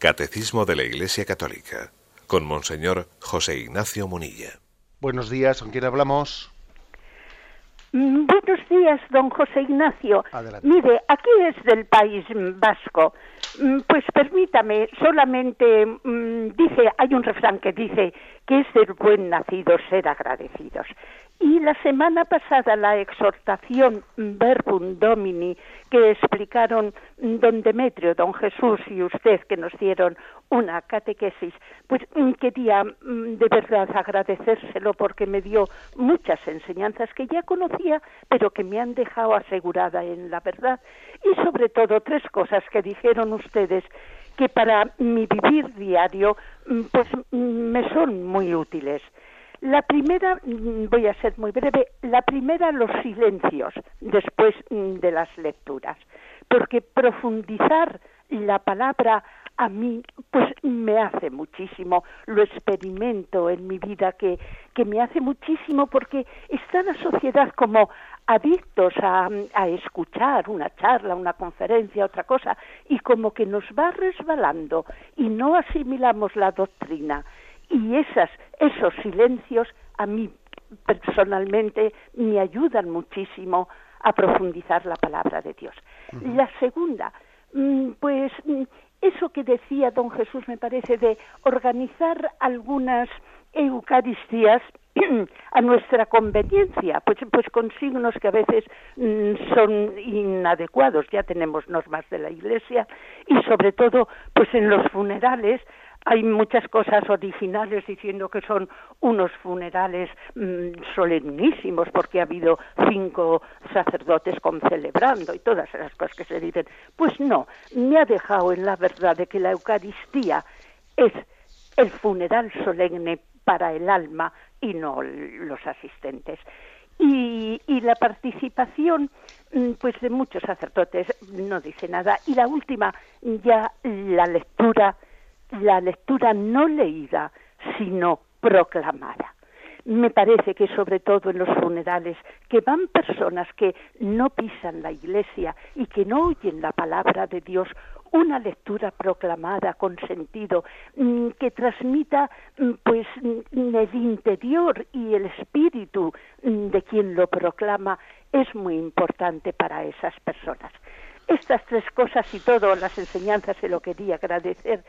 Catecismo de la Iglesia Católica con Monseñor José Ignacio Munilla. Buenos días, ¿con quién hablamos? Mm, buenos días, don José Ignacio. Mire, aquí es del País Vasco. Mm, pues permítame, solamente mm, dice, hay un refrán que dice que es del buen nacido ser agradecidos. Y la semana pasada la exhortación Verbum Domini que explicaron don Demetrio, don Jesús y usted que nos dieron una catequesis, pues mm, quería mm, de verdad agradecérselo porque me dio muchas enseñanzas que ya conocía, pero que me han dejado asegurada en la verdad y sobre todo tres cosas que dijeron ustedes que para mi vivir diario mm, pues me son muy útiles. La primera, mm, voy a ser muy breve, la primera los silencios después mm, de las lecturas, porque profundizar la palabra a mí pues me hace muchísimo, lo experimento en mi vida que, que me hace muchísimo porque está la sociedad como adictos a, a, escuchar una charla, una conferencia, otra cosa, y como que nos va resbalando y no asimilamos la doctrina y esas, esos silencios a mí personalmente me ayudan muchísimo a profundizar la palabra de Dios. La segunda, mm, pues mm, eso que decía don Jesús me parece de organizar algunas Eucaristías a nuestra conveniencia, pues, pues con signos que a veces mm, son inadecuados. Ya tenemos normas de la Iglesia y sobre todo, pues en los funerales hay muchas cosas originales diciendo que son unos funerales mm, solemnísimos porque ha habido cinco sacerdotes concelebrando y todas esas cosas que se dicen. Pues no, me ha dejado en la verdad de que la Eucaristía es el funeral solemne para el alma y no los asistentes. Y, y, la participación mm, pues de muchos sacerdotes no dice nada y la última ya la lectura la lectura no leída, sino proclamada. Me parece que sobre todo en los funerales, que van personas que no pisan la iglesia y que no oyen la palabra de Dios, una lectura proclamada con sentido mm, que transmita mm, pues mm, el interior y el espíritu de quien lo proclama es muy importante para esas personas. Estas tres cosas y todo, las enseñanzas se lo quería agradecer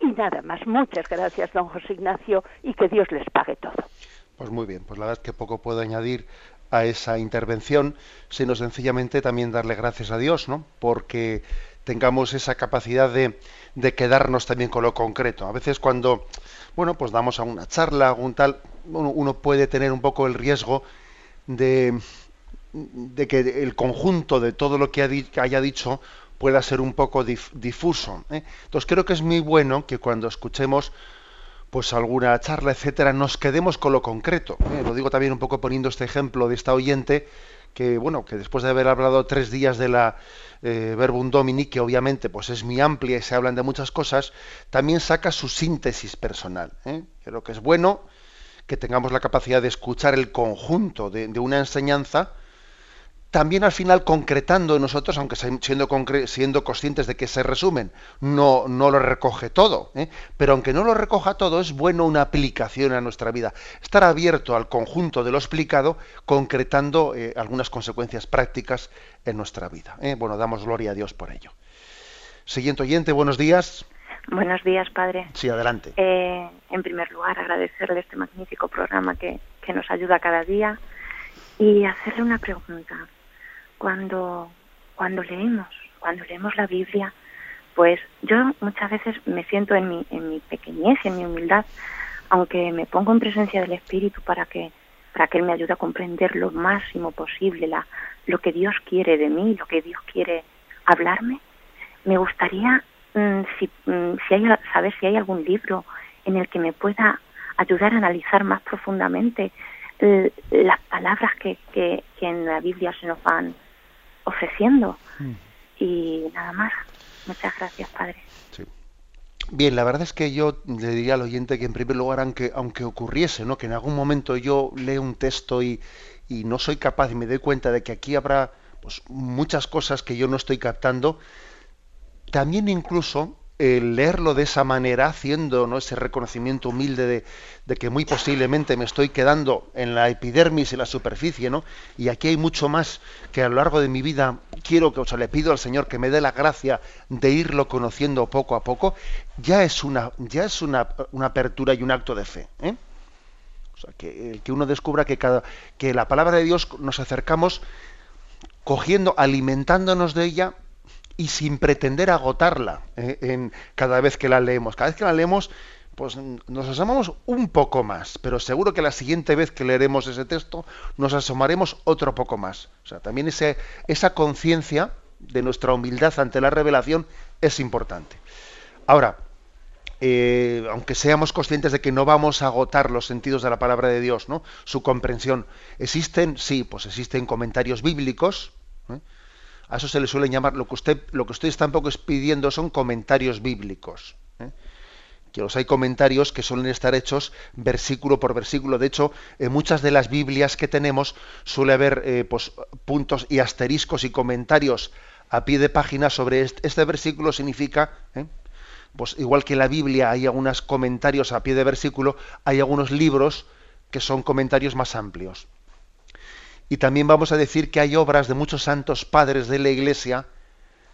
y nada más. Muchas gracias, don José Ignacio, y que Dios les pague todo. Pues muy bien, pues la verdad es que poco puedo añadir a esa intervención, sino sencillamente también darle gracias a Dios, ¿no? Porque tengamos esa capacidad de, de quedarnos también con lo concreto. A veces cuando, bueno, pues damos a una charla, un tal, uno, puede tener un poco el riesgo de, de que el conjunto de todo lo que haya dicho pueda ser un poco difuso. ¿eh? Entonces creo que es muy bueno que cuando escuchemos pues alguna charla, etcétera, nos quedemos con lo concreto. ¿eh? Lo digo también un poco poniendo este ejemplo de esta oyente que bueno que después de haber hablado tres días de la eh, Verbum Domini, que obviamente pues es muy amplia y se hablan de muchas cosas, también saca su síntesis personal. Creo que es bueno que tengamos la capacidad de escuchar el conjunto de una enseñanza también al final concretando nosotros, aunque siendo, siendo conscientes de que se resumen, no, no lo recoge todo, ¿eh? pero aunque no lo recoja todo, es bueno una aplicación a nuestra vida. Estar abierto al conjunto de lo explicado, concretando eh, algunas consecuencias prácticas en nuestra vida. ¿eh? Bueno, damos gloria a Dios por ello. Siguiente oyente, buenos días. Buenos días, padre. Sí, adelante. en primer lugar, agradecerle este magnífico programa que, que nos ayuda cada día y hacerle una pregunta cuando, cuando leemos, cuando leemos la Biblia, pues yo muchas veces me siento en mi, en mi pequeñez en mi humildad, aunque me pongo en presencia del Espíritu para que, para que Él me ayude a comprender lo máximo posible la, lo que Dios quiere de mí, lo que Dios quiere hablarme, me gustaría mm, si, mm, si hay, saber si hay algún libro en el que me pueda ayudar a analizar más profundamente las palabras que, que, que en la Biblia se nos van ofreciendo. Mm. Y nada más. Muchas gracias, Padre. Bien, la verdad es que yo le diría al oyente que en primer lugar, aunque, aunque ocurriese, ¿no? que en algún momento yo leo un texto y, y no soy capaz y me doy cuenta de que aquí habrá pues, muchas cosas que yo no estoy captando, también incluso el leerlo de esa manera, haciendo ¿no? ese reconocimiento humilde de, que muy posiblemente me estoy quedando en la epidermis, y la superficie, ¿no? y aquí hay mucho más que a lo largo de mi vida quiero que, o sea, le pido al Señor que me dé la gracia de irlo conociendo poco a poco, ya es una, ya es una, apertura y un acto de fe. ¿eh? O sea, que, que uno descubra que, cada, que la palabra de Dios nos acercamos cogiendo, alimentándonos de ella y sin pretender agotarla ¿eh? en cada vez que la leemos. Cada vez que la leemos, pues nos asomamos un poco más, pero seguro que la siguiente vez que leeremos ese texto nos asomaremos otro poco más. O sea, también ese, esa conciencia de nuestra humildad ante la revelación es importante. Ahora, eh, aunque seamos conscientes de que no vamos a agotar los sentidos de la palabra de Dios, ¿no? Su comprensión. ¿Existen? Sí, pues existen comentarios bíblicos. ¿Eh? A eso se le suele llamar, lo que usted, lo que ustedes tampoco es pidiendo son comentarios bíblicos. ¿eh? Que los hay comentarios que suelen estar hechos versículo por versículo. De hecho, en muchas de las Biblias que tenemos suele haber pues, puntos y asteriscos y comentarios a pie de página sobre este, este versículo significa pues igual que en la Biblia hay algunos comentarios a pie de versículo, hay algunos libros que son comentarios más amplios. Y también vamos a decir que hay obras de muchos santos padres de la Iglesia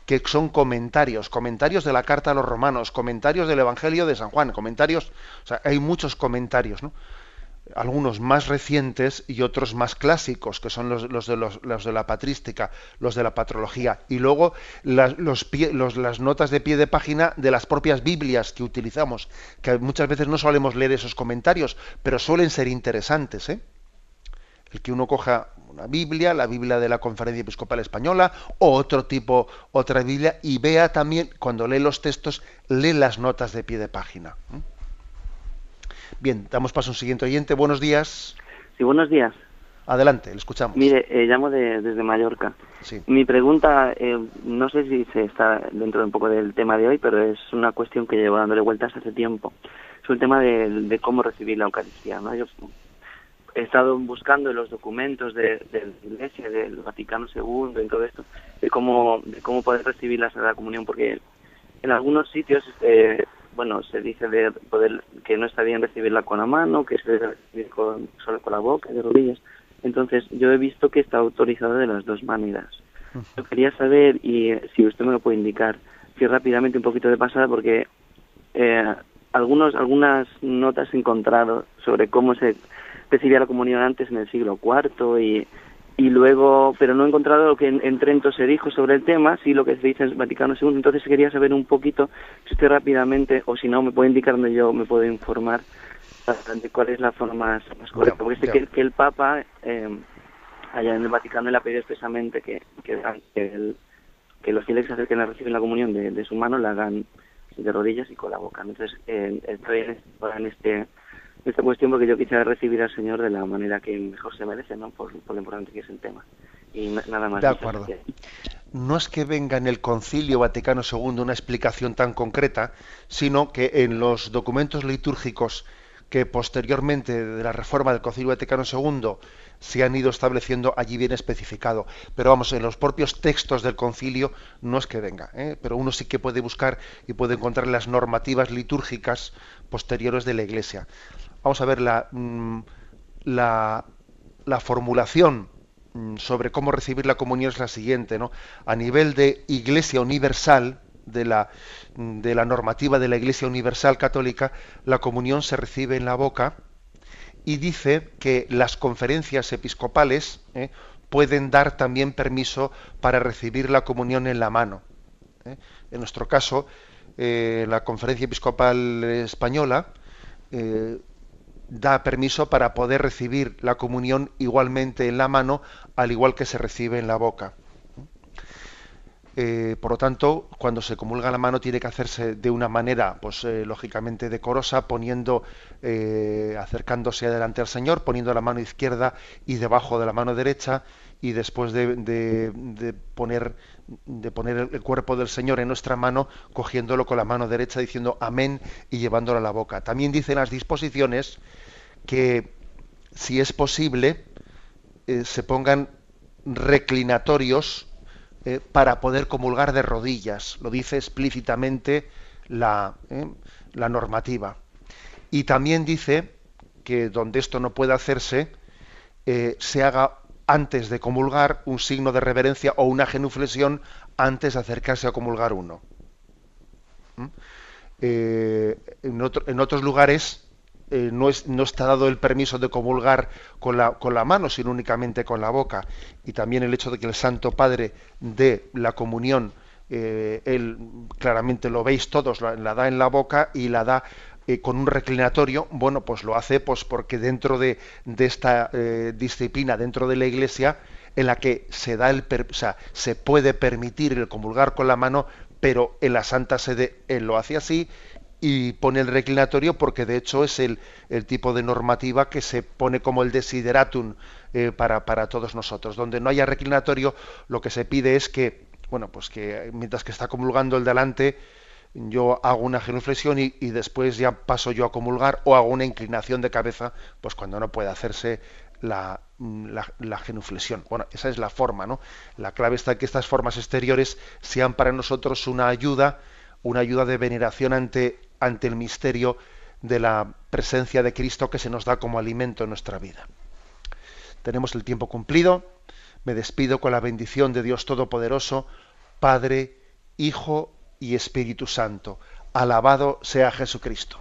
que son comentarios, comentarios de la carta a los romanos, comentarios del Evangelio de San Juan, comentarios, o sea, hay muchos comentarios, ¿no? algunos más recientes y otros más clásicos, que son los, de, los, de, la patrística, los de la patrología, y luego las, las notas de pie de página de las propias Biblias que utilizamos, que muchas veces no solemos leer esos comentarios, pero suelen ser interesantes. ¿eh? El que uno coja una Biblia, la Biblia de la Conferencia Episcopal Española, o otro tipo, otra Biblia, y vea también, cuando lee los textos, lee las notas de pie de página. Bien, damos paso a un siguiente oyente. Buenos días. Sí, buenos días. Adelante, le escuchamos. Mire, eh, llamo desde Mallorca. Sí. Mi pregunta, eh, no sé si se está dentro de un poco del tema de hoy, pero es una cuestión que llevo dándole vueltas hace tiempo. Es un tema de, cómo recibir la Eucaristía. ¿no? Yo he estado buscando en los documentos de, la Iglesia, del Vaticano II, y todo esto, de cómo, de cómo poder recibir la Sagrada Comunión, porque en algunos sitios eh, bueno, se dice de poder que no está bien recibirla con la mano, que se debe recibir con, solo con la boca, de rodillas. Entonces, yo he visto que está autorizado de las dos maneras. Yo quería saber, y si usted me lo puede indicar, si rápidamente un poquito de pasada, porque eh, algunos, algunas notas he encontrado sobre cómo se recibía la comunión antes en el siglo IV y y luego, pero no he encontrado lo que en, Trento se dijo sobre el tema, sí lo que se dice en Vaticano II, entonces quería saber un poquito, si usted rápidamente, o si no, me puede indicar donde yo me puedo informar de cuál es la forma más, correcta, porque sé que, que, el Papa eh, allá en el Vaticano le ha pedido expresamente que, que, que, los fieles que se acerquen a recibir la comunión de, su mano la hagan de rodillas y con la boca. Entonces, eh, estoy en este esta cuestión porque yo quisiera recibir al Señor de la manera que mejor se merece, ¿no? Por, lo importante que es el tema. Y nada más. De acuerdo. No es que venga en el Concilio Vaticano II una explicación tan concreta, sino que en los documentos litúrgicos que posteriormente de la reforma del Concilio Vaticano II se han ido estableciendo, allí viene especificado. Pero vamos, en los propios textos del concilio no es que venga, ¿eh? pero uno sí que puede buscar y puede encontrar las normativas litúrgicas posteriores de la Iglesia vamos a ver la, mm, la, formulación mm, sobre cómo recibir la comunión es la siguiente, ¿no? A nivel de Iglesia Universal, de la, mm, de la normativa de la Iglesia Universal Católica, la comunión se recibe en la boca y dice que las conferencias episcopales ¿eh? pueden dar también permiso para recibir la comunión en la mano. ¿eh? En nuestro caso, eh, la Conferencia Episcopal Española da permiso para poder recibir la comunión igualmente en la mano, al igual que se recibe en la boca. Eh, por lo tanto, cuando se comulga la mano tiene que hacerse de una manera, pues eh, lógicamente decorosa, poniendo, eh, acercándose adelante al Señor, poniendo la mano izquierda y debajo de la mano derecha, y después de, de, poner, de poner el cuerpo del Señor en nuestra mano, cogiéndolo con la mano derecha, diciendo amén y llevándolo a la boca. También dicen las disposiciones que si es posible eh, se pongan reclinatorios eh, para poder comulgar de rodillas. Lo dice explícitamente la, eh, la normativa. Y también dice que donde esto no puede hacerse, se haga antes de comulgar un signo de reverencia o una genuflexión antes de acercarse a comulgar uno. en, en, otros lugares eh, no, es, no, está dado el permiso de comulgar con la, con la, mano, sino únicamente con la boca. Y también el hecho de que el Santo Padre dé la comunión, eh, él claramente lo veis todos, la, da en la boca y la da eh, con un reclinatorio. Bueno, pues lo hace pues porque dentro de, esta disciplina, dentro de la Iglesia, en la que se da el, o sea, se puede permitir el comulgar con la mano, pero en la Santa Sede él lo hace así y pone el reclinatorio porque de hecho es el, el tipo de normativa que se pone como el desideratum eh, para, para, todos nosotros. Donde no haya reclinatorio, lo que se pide es que, bueno, pues que mientras que está comulgando el delante, yo hago una genuflexión y, y, después ya paso yo a comulgar o hago una inclinación de cabeza, pues cuando no puede hacerse la, la, la, genuflexión. Bueno, esa es la forma, ¿no? La clave está en que estas formas exteriores sean para nosotros una ayuda, una ayuda de veneración ante ante el misterio de la presencia de Cristo que se nos da como alimento en nuestra vida. Tenemos el tiempo cumplido. Me despido con la bendición de Dios Todopoderoso, Padre, Hijo y Espíritu Santo. Alabado sea Jesucristo.